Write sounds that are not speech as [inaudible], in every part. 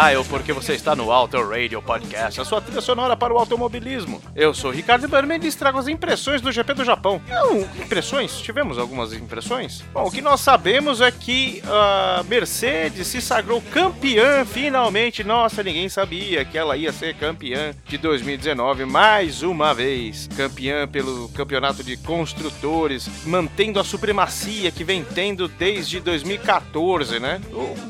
dial, porque você está no Auto Radio Podcast, a sua trilha sonora para o automobilismo. Eu sou Ricardo Berman e trago as impressões do GP do Japão. Não, impressões? Tivemos algumas impressões? Bom, o que nós sabemos é que a Mercedes se sagrou campeã finalmente. Nossa, ninguém sabia que ela ia ser campeã de 2019 mais uma vez. Campeã pelo campeonato de construtores, mantendo a supremacia que vem tendo desde 2014, né?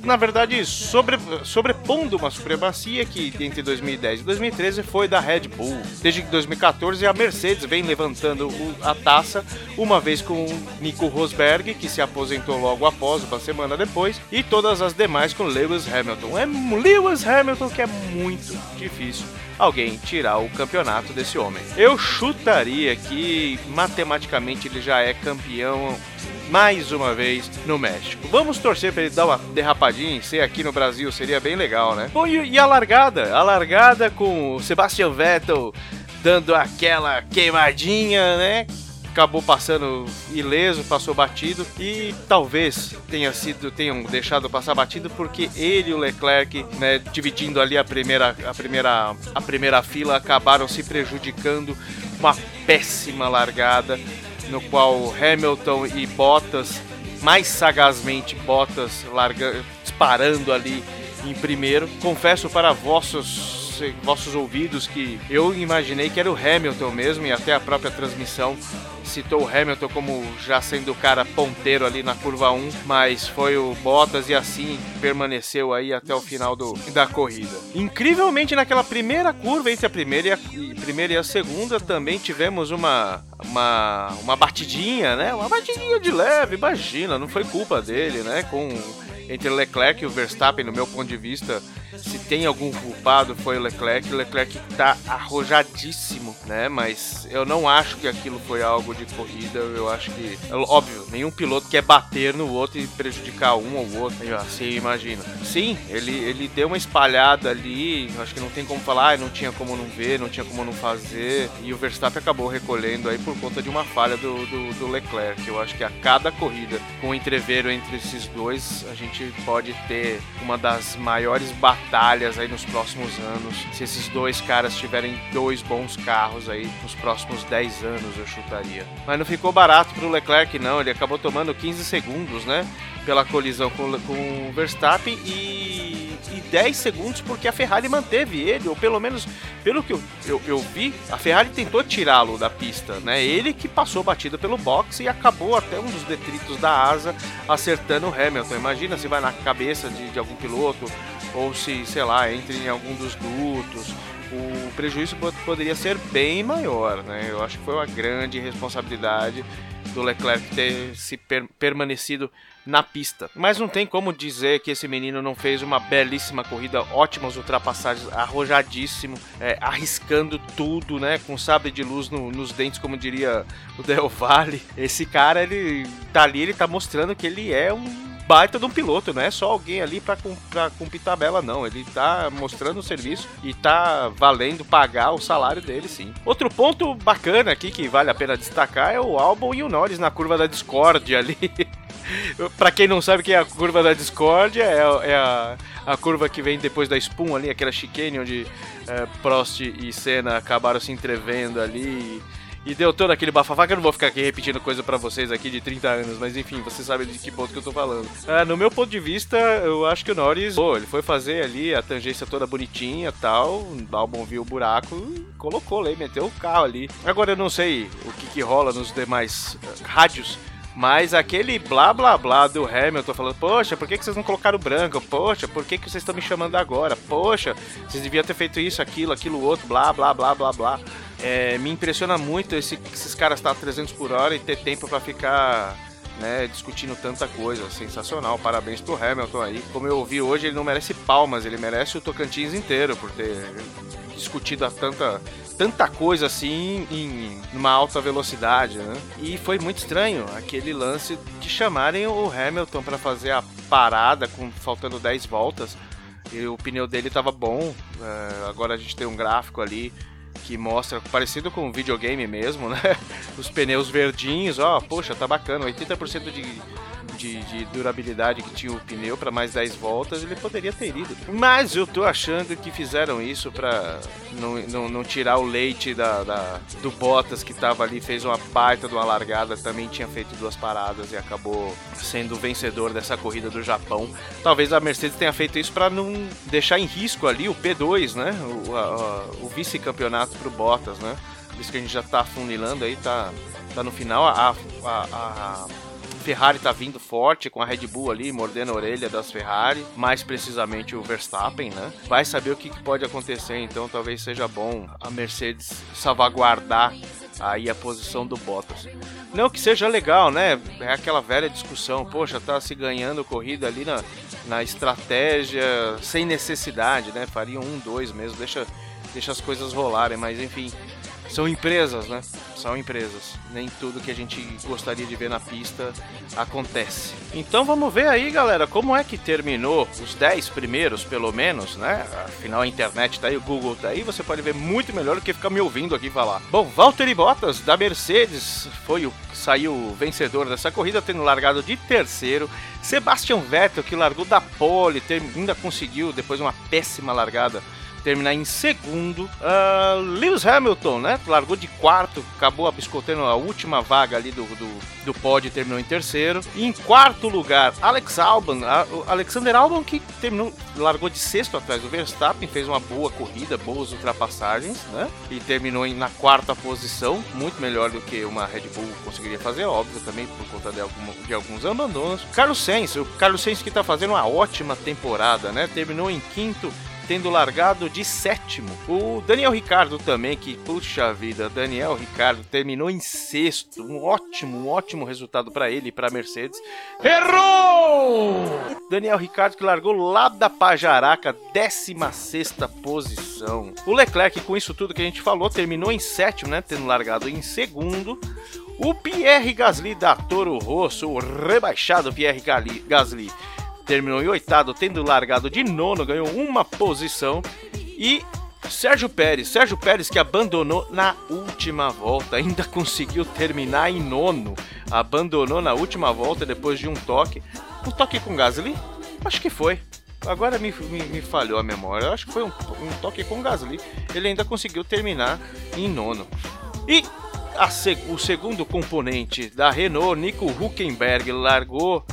Na verdade, sobre, sobrepondo uma supremacia que entre 2010 e 2013 foi da Red Bull. Desde 2014 a Mercedes vem levantando a taça, uma vez com Nico Rosberg, que se aposentou logo após, uma semana depois, e todas as demais com Lewis Hamilton. É Lewis Hamilton que é muito difícil alguém tirar o campeonato desse homem. Eu chutaria que matematicamente ele já é campeão mais uma vez no México. Vamos torcer para ele dar uma derrapadinha e ser aqui no Brasil, seria bem legal, né? Bom, e, a largada? A largada com o Sebastian Vettel dando aquela queimadinha, né? acabou passando ileso, passou batido e talvez tenha sido tenham deixado passar batido porque ele e o Leclerc, né, dividindo ali a primeira a primeira a primeira fila acabaram se prejudicando uma péssima largada no qual Hamilton e Bottas mais sagazmente Bottas larga, disparando ali em primeiro. Confesso para vossos vossos ouvidos que eu imaginei que era o Hamilton mesmo e até a própria transmissão citou o Hamilton como já sendo o cara ponteiro ali na curva 1, mas foi o Bottas e assim permaneceu aí até o final do, da corrida. Incrivelmente naquela primeira curva entre a primeira e a, e primeira e a segunda também tivemos uma uma uma batidinha, né? Uma batidinha de leve, imagina, não foi culpa dele, né? Com entre Leclerc e o Verstappen, no meu ponto de vista, se tem algum culpado foi o Leclerc. O Leclerc tá arrojadíssimo, né? Mas eu não acho que aquilo foi algo de corrida. Eu acho que, óbvio, nenhum piloto quer bater no outro e prejudicar um ou outro. Assim, imagina. Sim, ele, ele deu uma espalhada ali. Acho que não tem como falar, ah, não tinha como não ver, não tinha como não fazer. E o Verstappen acabou recolhendo aí por conta de uma falha do, do, do Leclerc. Eu acho que a cada corrida, com o entreveiro entre esses dois, a gente pode ter uma das maiores batalhas batalhas aí nos próximos anos. Se esses dois caras tiverem dois bons carros aí nos próximos 10 anos, eu chutaria. Mas não ficou barato pro Leclerc, não. Ele acabou tomando 15 segundos, né? Pela colisão com, com o Verstappen e, e 10 segundos porque a Ferrari manteve ele, ou pelo menos, pelo que eu, eu, eu vi, a Ferrari tentou tirá-lo da pista, né? Ele que passou batida pelo box e acabou até um dos detritos da asa acertando o Hamilton. Imagina se vai na cabeça de, de algum piloto ou se, sei lá, entre em algum dos dutos, o prejuízo poderia ser bem maior, né? Eu acho que foi uma grande responsabilidade do Leclerc ter se per permanecido na pista. Mas não tem como dizer que esse menino não fez uma belíssima corrida, ótimas ultrapassagens, arrojadíssimo, é, arriscando tudo, né? Com sabre de luz no, nos dentes, como diria o Del Valle. Esse cara, ele tá ali, ele tá mostrando que ele é um baita de um piloto, não é só alguém ali pra cumprir tabela, não. Ele tá mostrando o serviço e tá valendo pagar o salário dele, sim. Outro ponto bacana aqui que vale a pena destacar é o Albon e o Norris na curva da Discord ali. [laughs] pra quem não sabe que é a curva da Discord, é, é a, a curva que vem depois da Spoon ali, aquela chicane onde é, Prost e Senna acabaram se entrevendo ali e deu todo aquele bafafá que eu não vou ficar aqui repetindo coisa para vocês aqui de 30 anos, mas enfim, vocês sabem de que ponto que eu tô falando. Ah, no meu ponto de vista, eu acho que o Norris, pô, ele foi fazer ali a tangência toda bonitinha tal, o álbum viu o buraco, colocou ali, meteu o carro ali. Agora eu não sei o que, que rola nos demais uh, rádios, mas aquele blá blá blá do Hamilton falando, poxa, por que, que vocês não colocaram branco? Poxa, por que, que vocês estão me chamando agora? Poxa, vocês deviam ter feito isso, aquilo, aquilo outro, blá blá blá blá blá. É, me impressiona muito esse, esses caras estar a 300 por hora e ter tempo para ficar né, discutindo tanta coisa. Sensacional, parabéns pro Hamilton aí. Como eu ouvi hoje, ele não merece palmas, ele merece o Tocantins inteiro por ter discutido tanta, tanta coisa assim em uma alta velocidade, né? E foi muito estranho aquele lance de chamarem o Hamilton para fazer a parada com faltando 10 voltas. E o pneu dele estava bom. É, agora a gente tem um gráfico ali que mostra, parecido com um videogame mesmo, né? [laughs] Os pneus verdinhos, ó, poxa, tá bacana, 80% de, de, de durabilidade que tinha o pneu para mais 10 voltas, ele poderia ter ido. Mas eu tô achando que fizeram isso para não, não, não, tirar o leite da, da, do Bottas que tava ali, fez uma baita de uma largada, também tinha feito duas paradas e acabou sendo o vencedor dessa corrida do Japão. Talvez a Mercedes tenha feito isso para não deixar em risco ali o P2, né? O, o vice-campeonato pro Bottas, né? Por isso que a gente já tá funilando aí, tá, tá no final. A, a, a Ferrari tá vindo forte com a Red Bull ali, mordendo a orelha das Ferrari, mais precisamente o Verstappen, né? Vai saber o que, pode acontecer, então talvez seja bom a Mercedes salvaguardar aí a posição do Bottas. Não que seja legal, né? É aquela velha discussão, poxa, tá se ganhando corrida ali na, na estratégia sem necessidade, né? Faria um, dois mesmo, deixa, deixa as coisas rolarem, mas enfim, são empresas, né? São empresas. Nem tudo que a gente gostaria de ver na pista acontece. Então vamos ver aí, galera, como é que terminou os 10 primeiros, pelo menos, né? Afinal a internet tá aí, o Google tá aí, você pode ver muito melhor do que ficar me ouvindo aqui falar. Bom, Valtteri Bottas da Mercedes foi o saiu vencedor dessa corrida, tendo largado de terceiro. Sebastian Vettel que largou da pole, ainda conseguiu depois uma péssima largada terminar em segundo. Uh, Lewis Hamilton, né? Largou de quarto, acabou abiscotando a última vaga ali do, do, do pódio e terminou em terceiro. E em quarto lugar, Alex Albon, Alexander Albon que terminou, largou de sexto atrás do Verstappen, fez uma boa corrida, boas ultrapassagens, né? E terminou na quarta posição, muito melhor do que uma Red Bull conseguiria fazer, óbvio, também por conta de, de alguns abandonos. Carlos Sainz, o Carlos Sainz que está fazendo uma ótima temporada, né? Terminou em quinto tendo largado de sétimo. O Daniel Ricardo também, que puxa vida, Daniel Ricardo terminou em sexto. Um ótimo, um ótimo resultado para ele e para Mercedes. Errou! Daniel Ricardo que largou lá da Pajaraca, 16 posição. O Leclerc, com isso tudo que a gente falou, terminou em sétimo, né? Tendo largado em segundo. O Pierre Gasly da Toro Rosso, o rebaixado Pierre Gasly, terminou em oitavo, tendo largado de nono, ganhou uma posição. E Sérgio Pérez, Sérgio Pérez que abandonou na última volta, ainda [laughs] conseguiu terminar em nono, abandonou na última volta depois de um toque. Um toque com Gasly? Acho que foi. Agora me, me, me falhou a memória. Acho que foi um, um toque com Gasly. Ele ainda conseguiu terminar em nono. E o segundo componente da Renault, Nico Huckenberg, largou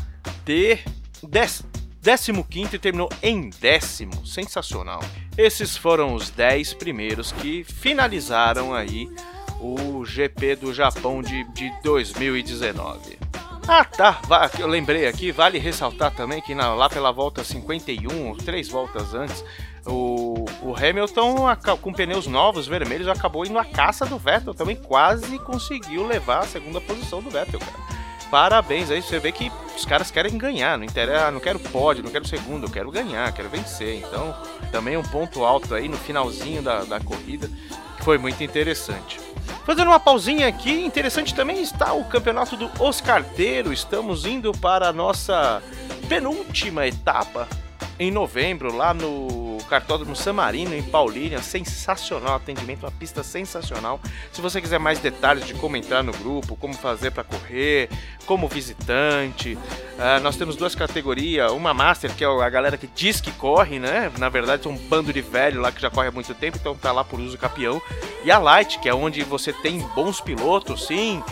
de décimo quinto e terminou em décimo. Sensacional. Esses foram os 10 primeiros que finalizaram aí o GP do Japão de, de 2019. Ah tá, eu lembrei aqui, vale ressaltar também que na, lá pela volta 51, três voltas antes, o, o Hamilton com pneus novos, vermelhos, acabou indo à caça do Vettel, também quase conseguiu levar a segunda posição do Vettel, cara parabéns aí. Você vê que os caras querem ganhar, não interessa, ah, não quero pódio, não quero segundo, eu quero ganhar, quero vencer. Então, também um ponto alto aí no finalzinho da, da corrida, que foi muito interessante. Fazendo uma pausinha aqui, interessante também está o campeonato do Oscarteiro. Estamos indo para a nossa penúltima etapa em novembro, lá no Cartódromo San Marino, em Paulínia. Sensacional atendimento, uma pista sensacional. Se você quiser mais detalhes de como entrar no grupo, como fazer para correr, como visitante, uh, nós temos duas categorias. Uma Master, que é a galera que diz que corre, né? Na verdade, são um bando de velho lá que já corre há muito tempo, então tá lá por uso campeão. E a Light, que é onde você tem bons pilotos, sim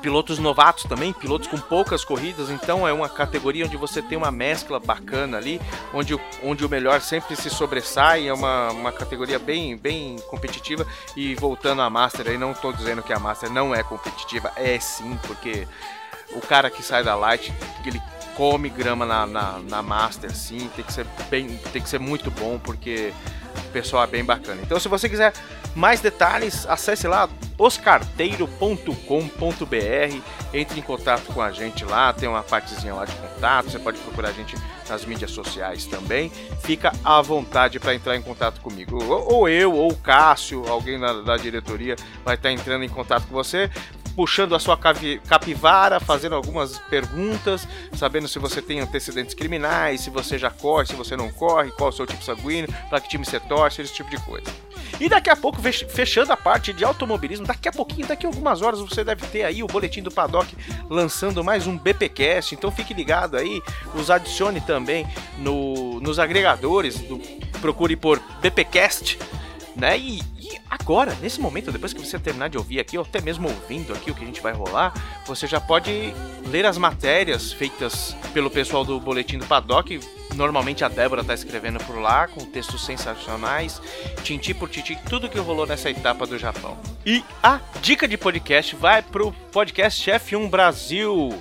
pilotos novatos também, pilotos com poucas corridas, então é uma categoria onde você tem uma mescla bacana ali, onde, onde o melhor sempre se sobressai, é uma, uma categoria bem, bem competitiva. E voltando à Master, aí não estou dizendo que a Master não é competitiva, é sim, porque o cara que sai da Light, ele come grama na, na, na Master, sim, tem que ser bem, tem que ser muito bom, porque o pessoal é bem bacana. Então, se você quiser mais detalhes, acesse lá oscarteiro.com.br, entre em contato com a gente lá, tem uma partezinha lá de contato, você pode procurar a gente nas mídias sociais também. Fica à vontade para entrar em contato comigo. Ou, eu, ou o Cássio, alguém da, da diretoria vai estar entrando em contato com você puxando a sua capivara, fazendo algumas perguntas, sabendo se você tem antecedentes criminais, se você já corre, se você não corre, qual o seu tipo sanguíneo, para que time você torce, esse tipo de coisa. E daqui a pouco, fechando a parte de automobilismo, daqui a pouquinho, daqui a algumas horas, você deve ter aí o boletim do Paddock lançando mais um BPcast. Então fique ligado aí, os adicione também no, nos agregadores, do, procure por BPcast né? E, e, agora, nesse momento, depois que você terminar de ouvir aqui, ou até mesmo ouvindo aqui o que a gente vai rolar, você já pode ler as matérias feitas pelo pessoal do Boletim do Paddock. Normalmente a Débora tá escrevendo por lá, com textos sensacionais, tintim por tintim, tudo que rolou nessa etapa do Japão. E a dica de podcast vai pro podcast F1 Brasil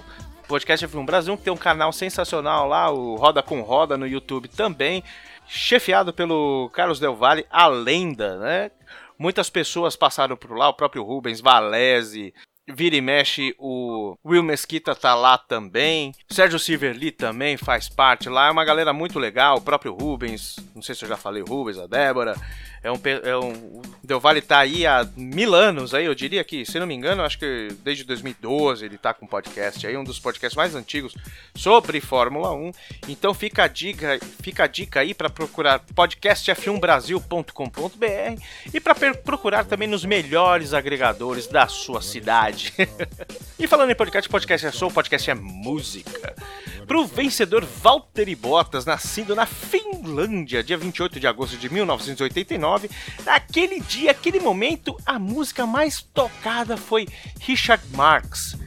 podcast F1 Brasil, que tem um canal sensacional lá, o Roda com Roda no YouTube também chefiado pelo Carlos Del Valle, a lenda, né? Muitas pessoas passaram por lá, o próprio Rubens Valese, vira e mexe, o Will Mesquita tá lá também. Sérgio Silverly também faz parte lá. É uma galera muito legal. O próprio Rubens, não sei se eu já falei, Rubens, a Débora. É um, é um, Del tá aí há mil anos aí, eu diria que, se não me engano, acho que desde 2012 ele tá com podcast aí, um dos podcasts mais antigos sobre Fórmula 1. Então fica a dica, fica a dica aí para procurar podcastf1brasil.com.br e para procurar também nos melhores agregadores da sua cidade. [laughs] e falando em podcast, podcast é som, podcast é música para o vencedor Valtteri Bottas, nascido na Finlândia, dia 28 de agosto de 1989. Naquele dia, aquele momento, a música mais tocada foi Richard Marx,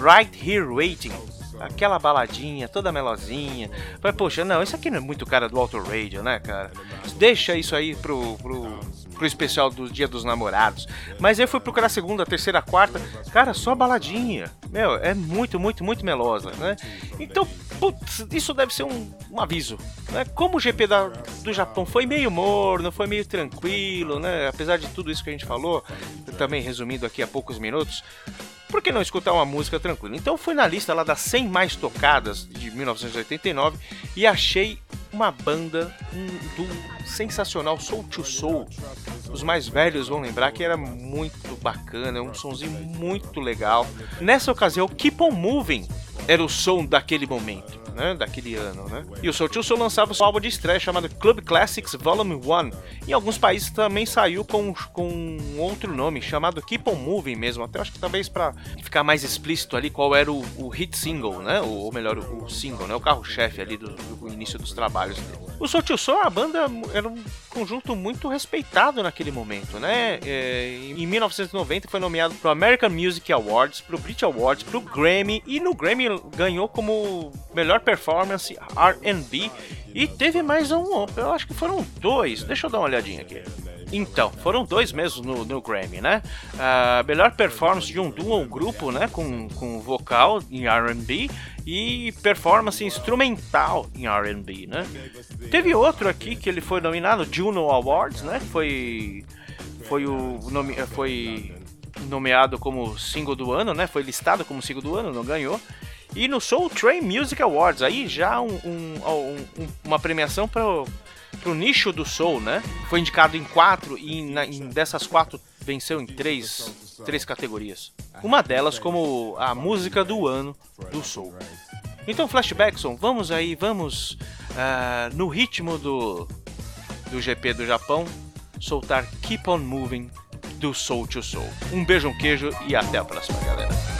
Right Here Waiting. Aquela baladinha, toda melosinha. Vai, poxa, não, isso aqui não é muito cara do Auto Radio, né, cara? Deixa isso aí pro, pro pro especial do Dia dos Namorados. Mas eu fui procurar a segunda, a terceira, a quarta. Cara, só baladinha. Meu, é muito, muito, muito melosa, né? Então, putz, isso deve ser um, um aviso. Né? Como o GP da, do Japão foi meio morno, foi meio tranquilo, né? Apesar de tudo isso que a gente falou, também resumindo aqui a poucos minutos, por que não escutar uma música tranquila? Então fui na lista lá das 100 mais tocadas de 1989 e achei uma banda um, do sensacional Soul to Soul. Os mais velhos vão lembrar que era muito bacana, é um sonzinho muito legal. Nessa ocasião, Keep On Moving era o som daquele momento né, daquele ano, né? E o Soul Soul lançava o álbum de estreia chamado Club Classics Volume 1. Em alguns países também saiu com, com outro nome, chamado Keep On Moving mesmo. Até acho que talvez para ficar mais explícito ali qual era o, o hit single, né? Ou, ou melhor, o, single, né? O carro-chefe ali do, do, início dos trabalhos dele. O Soul Soul, a banda era um conjunto muito respeitado naquele momento, né? É, em 1990 foi nomeado para o American Music Awards, para o Brit Awards, para o Grammy e no Grammy ganhou como melhor performance R&B e teve mais um, eu acho que foram dois. Deixa eu dar uma olhadinha aqui. Então, foram dois mesmo no, no Grammy, né? Uh, melhor performance de um duo ou grupo, né? Com, com vocal em RB e performance instrumental em RB, né? Teve outro aqui que ele foi nominado, Juno Awards, né? Foi, foi o nome, foi nomeado como single do ano, né? Foi listado como single do ano, não ganhou. E no Soul Train Music Awards, aí já um, um, um, uma premiação para o nicho do Soul, né? Foi indicado em quatro e na, em dessas quatro venceu em três, três categorias. Uma delas como a música do ano do Soul. Então, Flashbackson, vamos aí, vamos uh, no ritmo do, do GP do Japão soltar Keep On Moving do Soul to Soul. Um beijo, um queijo e até a próxima, galera.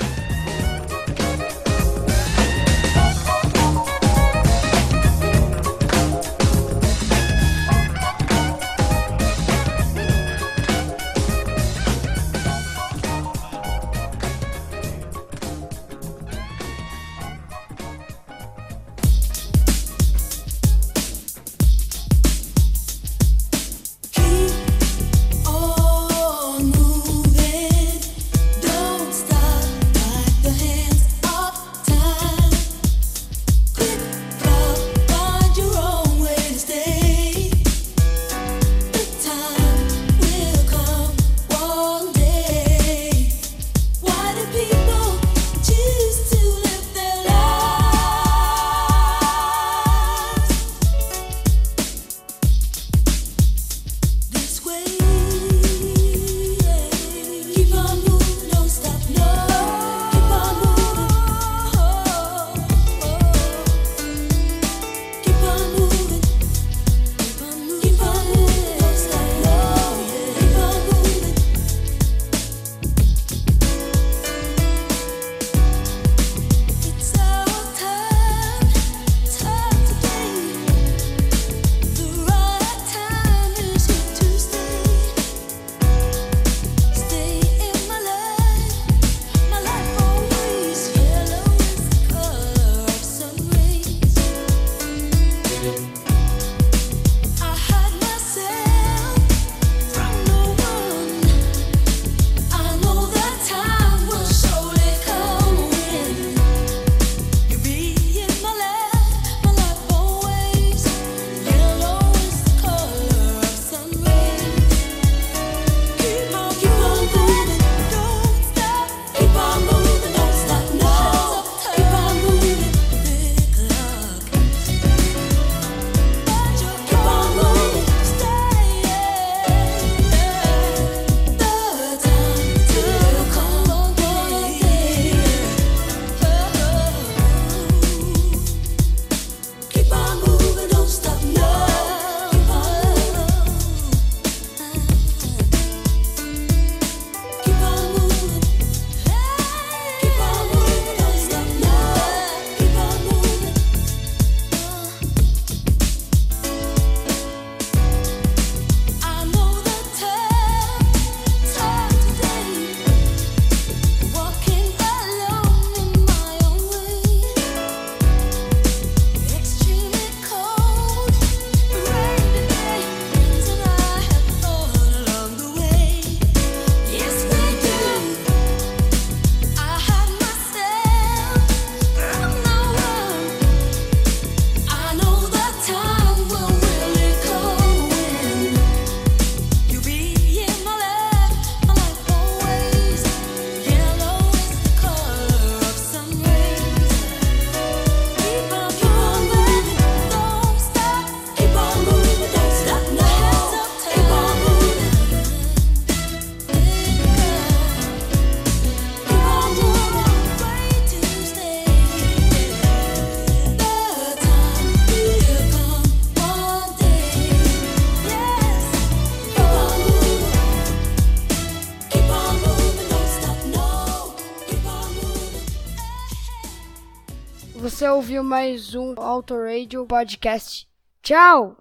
Você ouviu mais um Auto Radio Podcast. Tchau!